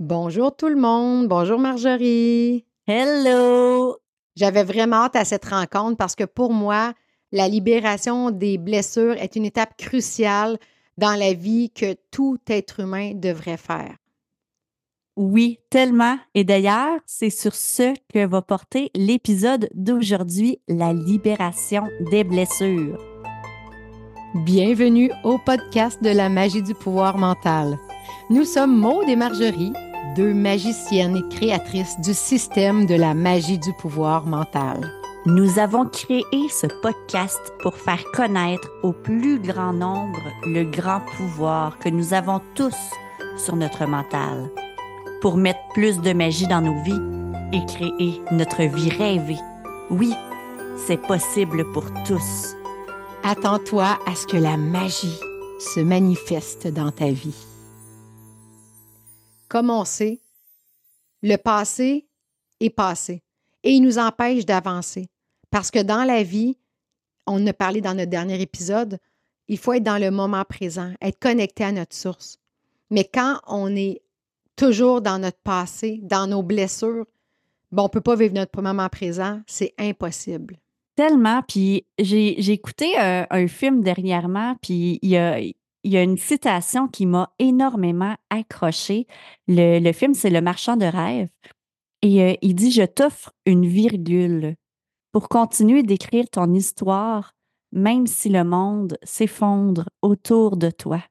Bonjour tout le monde. Bonjour Marjorie. Hello! J'avais vraiment hâte à cette rencontre parce que pour moi, la libération des blessures est une étape cruciale dans la vie que tout être humain devrait faire. Oui, tellement. Et d'ailleurs, c'est sur ce que va porter l'épisode d'aujourd'hui, la libération des blessures. Bienvenue au podcast de la magie du pouvoir mental. Nous sommes Maude et Marjorie, deux magiciennes et créatrices du système de la magie du pouvoir mental. Nous avons créé ce podcast pour faire connaître au plus grand nombre le grand pouvoir que nous avons tous sur notre mental pour mettre plus de magie dans nos vies et créer notre vie rêvée. Oui, c'est possible pour tous. Attends-toi à ce que la magie se manifeste dans ta vie. Comme on sait, le passé est passé et il nous empêche d'avancer. Parce que dans la vie, on a parlé dans notre dernier épisode, il faut être dans le moment présent, être connecté à notre source. Mais quand on est toujours dans notre passé, dans nos blessures, bon, on ne peut pas vivre notre moment présent, c'est impossible. Tellement. Puis j'ai écouté un, un, film dernièrement, puis il y a, il y a une citation qui m'a énormément accroché. Le, film, c'est Le marchand de rêve. Et euh, il dit Je t'offre une virgule pour continuer d'écrire ton histoire, même si le monde s'effondre autour de toi.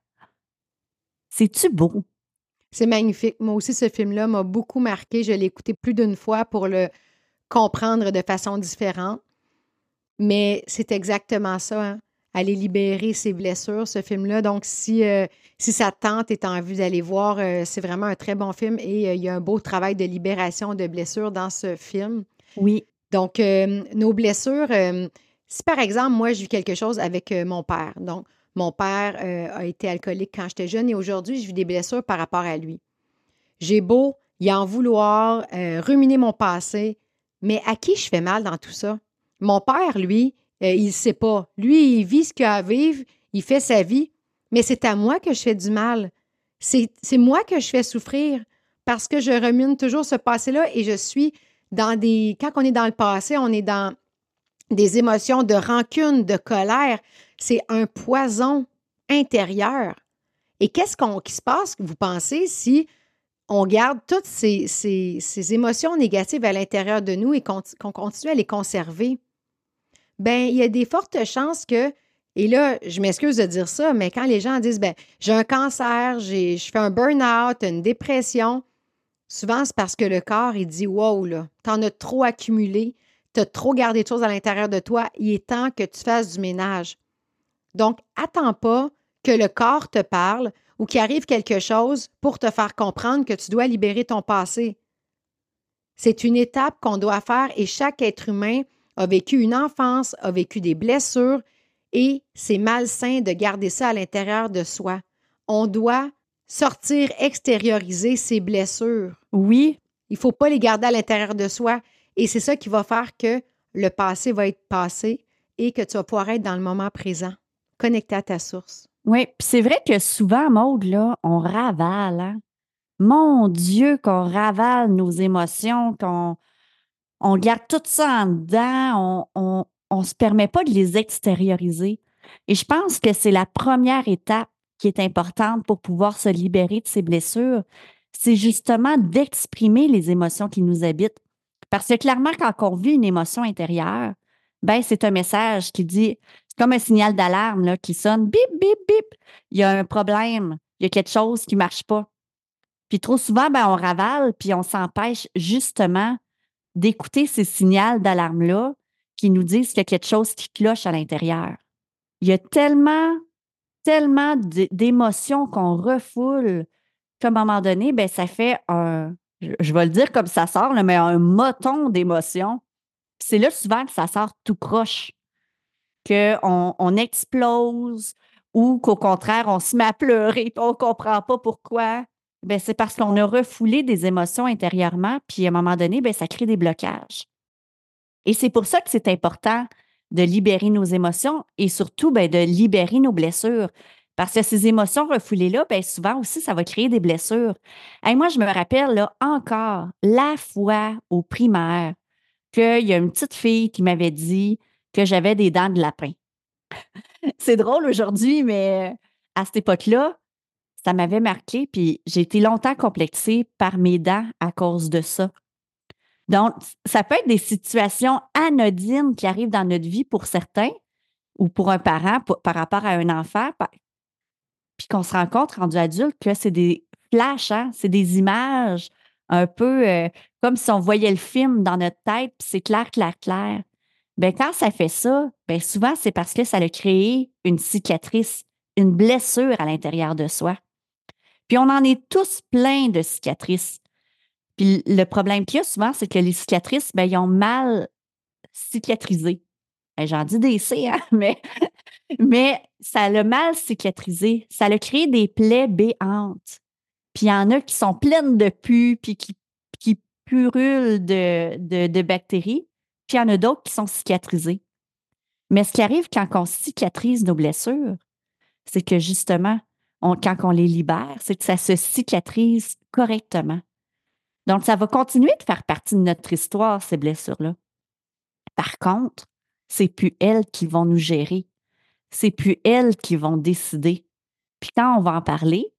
C'est-tu beau? C'est magnifique. Moi aussi, ce film-là m'a beaucoup marqué. Je l'ai écouté plus d'une fois pour le comprendre de façon différente. Mais c'est exactement ça. Hein? Aller libérer ses blessures, ce film-là. Donc, si, euh, si ça tente et en vue d'aller voir, euh, c'est vraiment un très bon film et euh, il y a un beau travail de libération de blessures dans ce film. Oui. Donc, nos blessures, si par exemple, moi, je vis quelque chose avec mon père, donc mon père a été alcoolique quand j'étais jeune et aujourd'hui, je vis des blessures par rapport à lui. J'ai beau y en vouloir, ruminer mon passé, mais à qui je fais mal dans tout ça? Mon père, lui, il ne sait pas. Lui, il vit ce qu'il a à vivre, il fait sa vie, mais c'est à moi que je fais du mal. C'est moi que je fais souffrir parce que je remine toujours ce passé-là et je suis dans des. Quand on est dans le passé, on est dans des émotions de rancune, de colère. C'est un poison intérieur. Et qu'est-ce qu'on, qui se passe, vous pensez, si on garde toutes ces, ces, émotions négatives à l'intérieur de nous et qu'on continue à les conserver? Bien, il y a des fortes chances que, et là, je m'excuse de dire ça, mais quand les gens disent, ben, j'ai un cancer, je fais un burn-out, une dépression, souvent c'est parce que le corps, il dit, wow, là, t'en as trop accumulé, tu as trop gardé de choses à l'intérieur de toi, il est temps que tu fasses du ménage. Donc, attends pas que le corps te parle ou qu'il arrive quelque chose pour te faire comprendre que tu dois libérer ton passé. C'est une étape qu'on doit faire et chaque être humain a vécu une enfance, a vécu des blessures et c'est malsain de garder ça à l'intérieur de soi. On doit sortir, extérioriser ses blessures. Oui. Il ne faut pas les garder à l'intérieur de soi. Et c'est ça qui va faire que le passé va être passé et que tu vas pouvoir être dans le moment présent, connecté à ta source. Oui, puis c'est vrai que souvent, Maude, là, on ravale. Hein? Mon Dieu, qu'on ravale nos émotions, qu'on on garde tout ça en dedans, on ne se permet pas de les extérioriser. Et je pense que c'est la première étape qui est importante pour pouvoir se libérer de ces blessures, c'est justement d'exprimer les émotions qui nous habitent. Parce que clairement, quand on vit une émotion intérieure, ben, c'est un message qui dit, c'est comme un signal d'alarme qui sonne, bip, bip, bip, il y a un problème, il y a quelque chose qui ne marche pas. Puis trop souvent, ben, on ravale, puis on s'empêche justement d'écouter ces signaux d'alarme-là qui nous disent qu'il y a quelque chose qui cloche à l'intérieur. Il y a tellement, tellement d'émotions qu'on refoule qu'à un moment donné, ben, ça fait un, je vais le dire comme ça sort, mais un moton d'émotions. C'est là souvent que ça sort tout croche, qu'on on explose ou qu'au contraire, on se met à pleurer et on ne comprend pas pourquoi. Ben, c'est parce qu'on a refoulé des émotions intérieurement, puis à un moment donné, ben, ça crée des blocages. Et c'est pour ça que c'est important de libérer nos émotions et surtout ben, de libérer nos blessures. Parce que ces émotions refoulées-là, bien souvent aussi, ça va créer des blessures. Et moi, je me rappelle là, encore la fois au primaire qu'il y a une petite fille qui m'avait dit que j'avais des dents de lapin. C'est drôle aujourd'hui, mais à cette époque-là, ça m'avait marqué, puis j'ai été longtemps complexée par mes dents à cause de ça. Donc, ça peut être des situations anodines qui arrivent dans notre vie pour certains ou pour un parent par rapport à un enfant, puis qu'on se rend compte, rendu adulte, que c'est des flashs, hein, c'est des images un peu euh, comme si on voyait le film dans notre tête, puis c'est clair, clair, clair. Bien, quand ça fait ça, bien souvent, c'est parce que ça a créé une cicatrice, une blessure à l'intérieur de soi. Puis on en est tous plein de cicatrices. Puis le problème qu'il y a souvent, c'est que les cicatrices, bien, ils ont mal cicatrisé. Ben, j'en dis des C, hein, mais, mais ça l'a mal cicatrisé. Ça a créé des plaies béantes. Puis il y en a qui sont pleines de pus, puis qui, purulent de, de, bactéries. Puis il y en a d'autres qui sont cicatrisées. Mais ce qui arrive quand on cicatrise nos blessures, c'est que justement, quand on les libère, c'est que ça se cicatrise correctement. Donc, ça va continuer de faire partie de notre histoire, ces blessures-là. Par contre, c'est plus elles qui vont nous gérer. C'est plus elles qui vont décider. Puis quand on va en parler,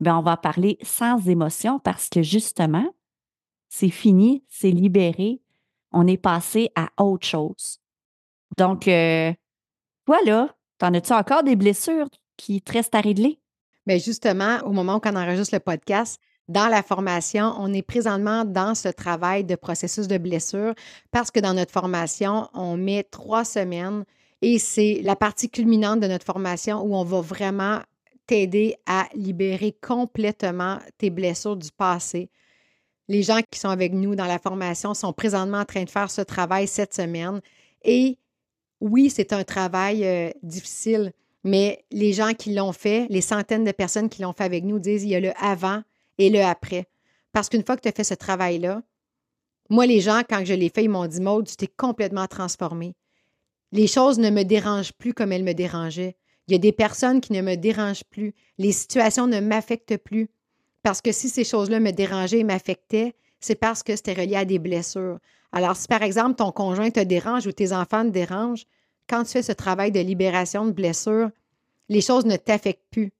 ben on va parler sans émotion parce que justement, c'est fini, c'est libéré, on est passé à autre chose. Donc, euh, toi, là, t'en as-tu encore des blessures qui te restent à régler? Bien, justement, au moment où on enregistre le podcast, dans la formation, on est présentement dans ce travail de processus de blessure parce que dans notre formation, on met trois semaines et c'est la partie culminante de notre formation où on va vraiment t'aider à libérer complètement tes blessures du passé. Les gens qui sont avec nous dans la formation sont présentement en train de faire ce travail cette semaine. Et oui, c'est un travail euh, difficile, mais les gens qui l'ont fait, les centaines de personnes qui l'ont fait avec nous disent il y a le avant et le après. Parce qu'une fois que tu as fait ce travail-là, moi, les gens, quand je l'ai fait, ils m'ont dit Maud, tu t'es complètement transformé. Les choses ne me dérangent plus comme elles me dérangeaient. Il y a des personnes qui ne me dérangent plus. Les situations ne m'affectent plus. Parce que si ces choses-là me dérangeaient et m'affectaient, c'est parce que c'était relié à des blessures. Alors, si par exemple ton conjoint te dérange ou tes enfants te dérangent, quand tu fais ce travail de libération de blessures, les choses ne t'affectent plus.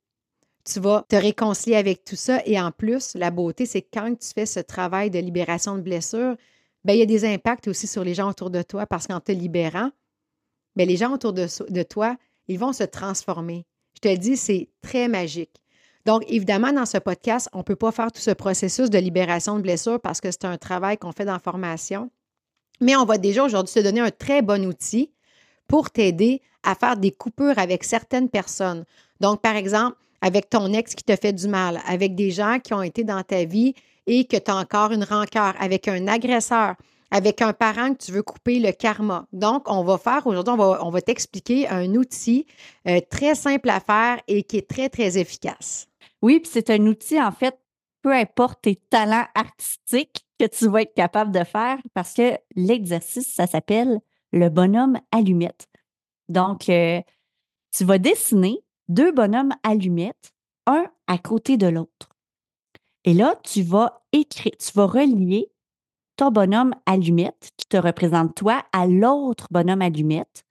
Tu vas te réconcilier avec tout ça. Et en plus, la beauté, c'est quand tu fais ce travail de libération de blessures, ben, il y a des impacts aussi sur les gens autour de toi parce qu'en te libérant, bien, les gens autour de, toi, ils vont se transformer. Je te le dis, c'est très magique. Donc, évidemment, dans ce podcast, on ne peut pas faire tout ce processus de libération de blessures parce que c'est un travail qu'on fait dans formation. Mais on va déjà aujourd'hui te donner un très bon outil pour t'aider à faire des coupures avec certaines personnes. Donc, par exemple, avec ton ex qui te fait du mal, avec des gens qui ont été dans ta vie et que tu as encore une rancœur, avec un agresseur, avec un parent que tu veux couper le karma. Donc, on va faire aujourd'hui, on va, t'expliquer un outil euh, très simple à faire et qui est très, très efficace. Oui, puis c'est un outil, en fait, peu importe tes talents artistiques que tu vas être capable de faire parce que l'exercice, ça s'appelle le bonhomme allumette. Donc, euh, tu vas dessiner deux bonhommes allumettes, un à côté de l'autre. Et là, tu vas écrire, tu vas relier ton bonhomme allumette qui te représente toi à l'autre bonhomme allumette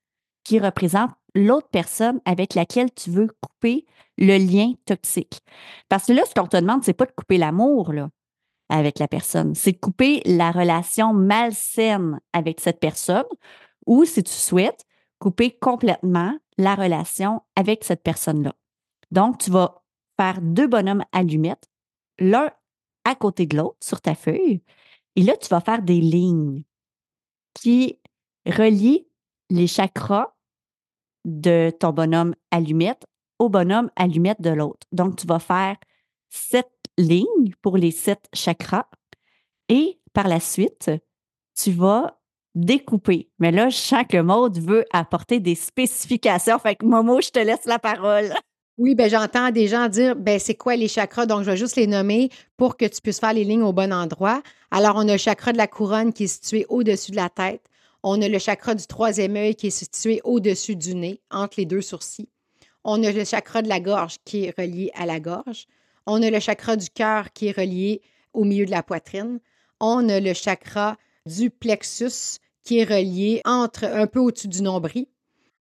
qui représente l'autre personne avec laquelle tu veux couper le lien toxique. Parce que là, ce qu'on te demande, c'est pas de couper l'amour avec la personne, c'est de couper la relation malsaine avec cette personne ou, si tu souhaites, couper complètement la relation avec cette personne-là. Donc, tu vas faire deux bonhommes allumettes, l'un à côté de l'autre sur ta feuille, et là, tu vas faire des lignes qui relient les chakras de ton bonhomme allumette au bonhomme allumette de l'autre. Donc, tu vas faire sept lignes pour les sept chakras et par la suite, tu vas découper. Mais là, je Maude veut apporter des spécifications. Fait que Momo, je te laisse la parole. Oui, ben j'entends des gens dire ben c'est quoi les chakras, donc je vais juste les nommer pour que tu puisses faire les lignes au bon endroit. Alors, on a le chakra de la couronne qui est situé au-dessus de la tête. On a le chakra du troisième œil qui est situé au-dessus du nez, entre les deux sourcils. on a le chakra de la gorge qui est relié à la gorge. On a le chakra du cœur qui est relié au milieu de la poitrine. On a le chakra du plexus qui est relié entre un peu au-dessus du nombril.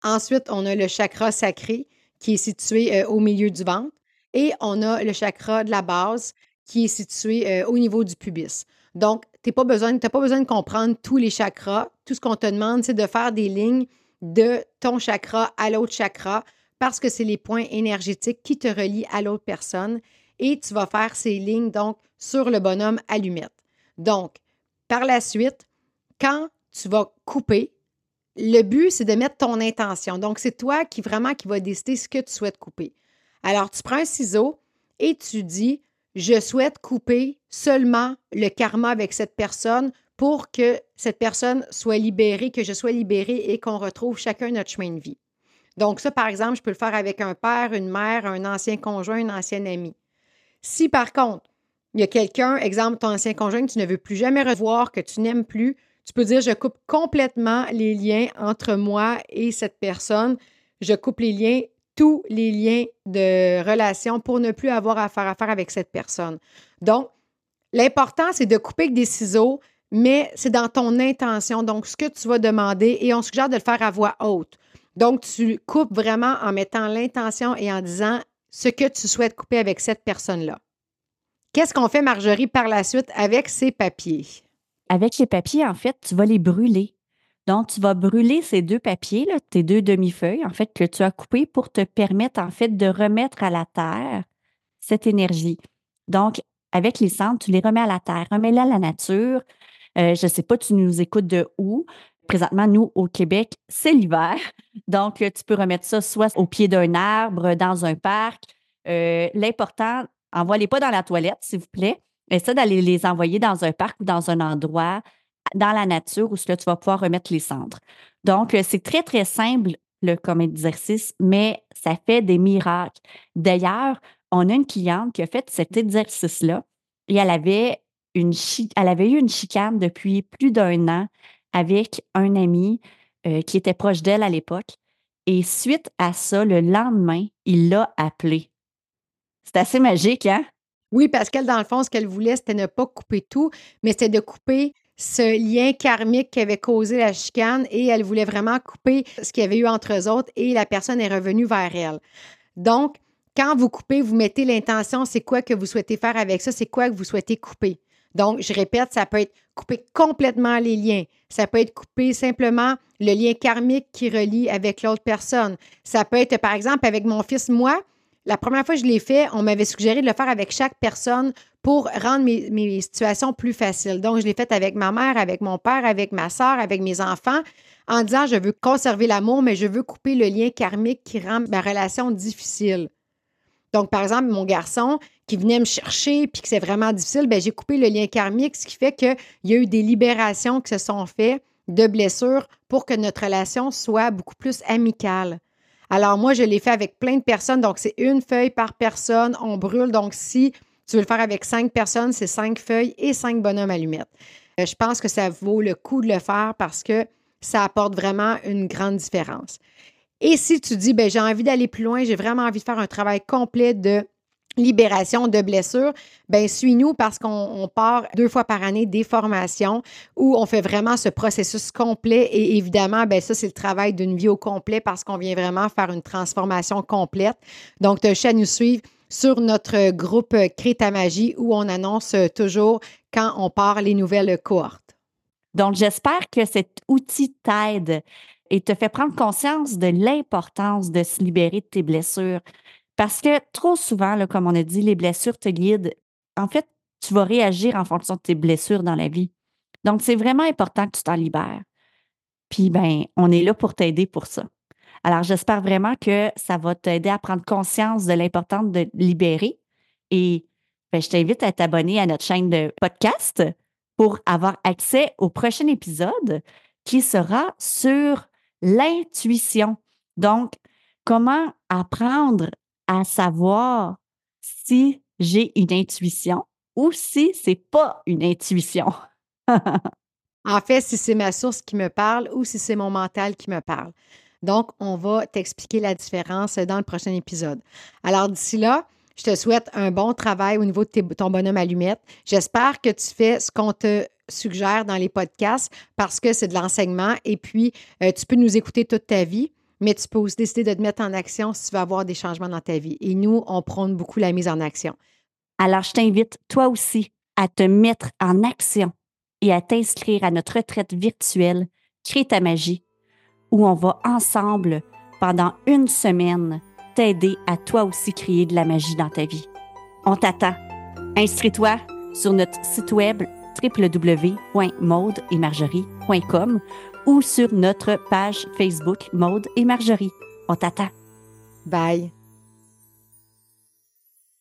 Ensuite, on a le chakra sacré qui est situé euh, au milieu du ventre. Et on a le chakra de la base qui est situé euh, au niveau du pubis. Donc, tu n'as pas, besoin, pas besoin de comprendre tous les chakras. Tout ce qu'on te demande, c'est de faire des lignes de ton chakra à l'autre chakra parce que c'est les points énergétiques qui te relient à l'autre personne et tu vas faire ces lignes donc sur le bonhomme allumette. Donc, par la suite, quand tu vas couper, le but, c'est de mettre ton intention. Donc, c'est toi qui vraiment qui va décider ce que tu souhaites couper. Alors, tu prends un ciseau et tu dis je souhaite couper seulement le karma avec cette personne pour que cette personne soit libérée, que je sois libérée et qu'on retrouve chacun notre chemin de vie. Donc ça, par exemple, je peux le faire avec un père, une mère, un ancien conjoint, un ancien ami. Si par contre, il y a quelqu'un, exemple, ton ancien conjoint que tu ne veux plus jamais revoir, que tu n'aimes plus, tu peux dire, je coupe complètement les liens entre moi et cette personne. Je coupe les liens tous les liens de relation pour ne plus avoir à faire affaire avec cette personne. Donc, l'important, c'est de couper avec des ciseaux, mais c'est dans ton intention. Donc, ce que tu vas demander, et on suggère de le faire à voix haute. Donc, tu coupes vraiment en mettant l'intention et en disant ce que tu souhaites couper avec cette personne-là. Qu'est-ce qu'on fait, Marjorie, par la suite avec ces papiers? Avec les papiers, en fait, tu vas les brûler. Donc, tu vas brûler ces deux papiers, tes deux demi-feuilles, en fait, que tu as coupées pour te permettre, en fait, de remettre à la terre cette énergie. Donc, avec les cendres, tu les remets à la terre, remets-les à la nature. Euh, je ne sais pas, tu nous écoutes de où. Présentement, nous, au Québec, c'est l'hiver. Donc, tu peux remettre ça soit au pied d'un arbre, dans un parc. Euh, l'important, envoie-les pas dans la toilette, s'il vous plaît. Essaie d'aller les envoyer dans un parc ou dans un endroit dans la nature où tu vas pouvoir remettre les cendres. Donc, euh, c'est très, très simple comme exercice, mais ça fait des miracles. D'ailleurs, on a une cliente qui a fait cet exercice-là et elle avait, une elle avait eu une chicane depuis plus d'un an avec un ami euh, qui était proche d'elle à l'époque. Et suite à ça, le lendemain, il l'a appelé. C'est assez magique, hein? Oui, parce qu'elle, dans le fond, ce qu'elle voulait, c'était ne pas couper tout, mais c'était de couper ce lien karmique qui avait causé la chicane et elle voulait vraiment couper ce qu'il y avait eu entre eux autres et la personne est revenue vers elle. Donc, quand vous coupez, vous mettez l'intention, c'est quoi que vous souhaitez faire avec ça, c'est quoi que vous souhaitez couper. Donc, je répète, ça peut être couper complètement les liens. Ça peut être couper simplement le lien karmique qui relie avec l'autre personne. Ça peut être, par exemple, avec mon fils, moi, la première fois que je l'ai fait, on m'avait suggéré de le faire avec chaque personne pour rendre mes, situations plus faciles. Donc, je l'ai fait avec ma mère, avec mon père, avec ma soeur, avec mes enfants, en disant je veux conserver l'amour, mais je veux couper le lien karmique qui rend ma relation difficile. Donc, par exemple, mon garçon qui venait me chercher puis que c'est vraiment difficile, ben, j'ai coupé le lien karmique, ce qui fait qu'il y a eu des libérations qui se sont faites de blessures pour que notre relation soit beaucoup plus amicale. Alors, moi, je l'ai fait avec plein de personnes. Donc, c'est une feuille par personne. On brûle. Donc, si tu veux le faire avec cinq personnes, c'est cinq feuilles et cinq bonhommes allumettes. Euh, je pense que ça vaut le coup de le faire parce que ça apporte vraiment une grande différence. Et si tu dis, ben, j'ai envie d'aller plus loin, j'ai vraiment envie de faire un travail complet de libération de blessures, ben suis-nous parce qu'on part deux fois par année des formations où on fait vraiment ce processus complet et évidemment, ben ça, c'est le travail d'une vie au complet parce qu'on vient vraiment faire une transformation complète. Donc, tu as à nous suivre sur notre groupe Crée ta magie où on annonce toujours quand on part les nouvelles cohortes. Donc, j'espère que cet outil t'aide et te fait prendre conscience de l'importance de se libérer de tes blessures. Parce que trop souvent, comme on a dit, les blessures te guident. En fait, tu vas réagir en fonction de tes blessures dans la vie. Donc, c'est vraiment important que tu t'en libères. Puis, ben, on est là pour t'aider pour ça. Alors, j'espère vraiment que ça va t'aider à prendre conscience de l'importance de libérer. Et ben, je t'invite à t'abonner à notre chaîne de podcast pour avoir accès au prochain épisode qui sera sur l'intuition. Donc, comment apprendre à savoir si j'ai une intuition ou si c'est pas une intuition. en fait, si c'est ma source qui me parle ou si c'est mon mental qui me parle. Donc, on va t'expliquer la différence dans le prochain épisode. Alors, d'ici là, je te souhaite un bon travail au niveau de ton bonhomme allumette. J'espère que tu fais ce qu'on te suggère dans les podcasts parce que c'est de l'enseignement et puis euh, tu peux nous écouter toute ta vie, mais tu peux aussi décider de te mettre en action si tu veux avoir des changements dans ta vie. Et nous, on prône beaucoup la mise en action. Alors, je t'invite, toi aussi, à te mettre en action et à t'inscrire à notre retraite virtuelle Crée ta magie, où on va ensemble, pendant une semaine, t'aider à toi aussi créer de la magie dans ta vie. On t'attend. Inscris-toi sur notre site web www.maudeetmarjorie.com ou sur notre page Facebook Maude et Marjorie. On t'attend. Bye.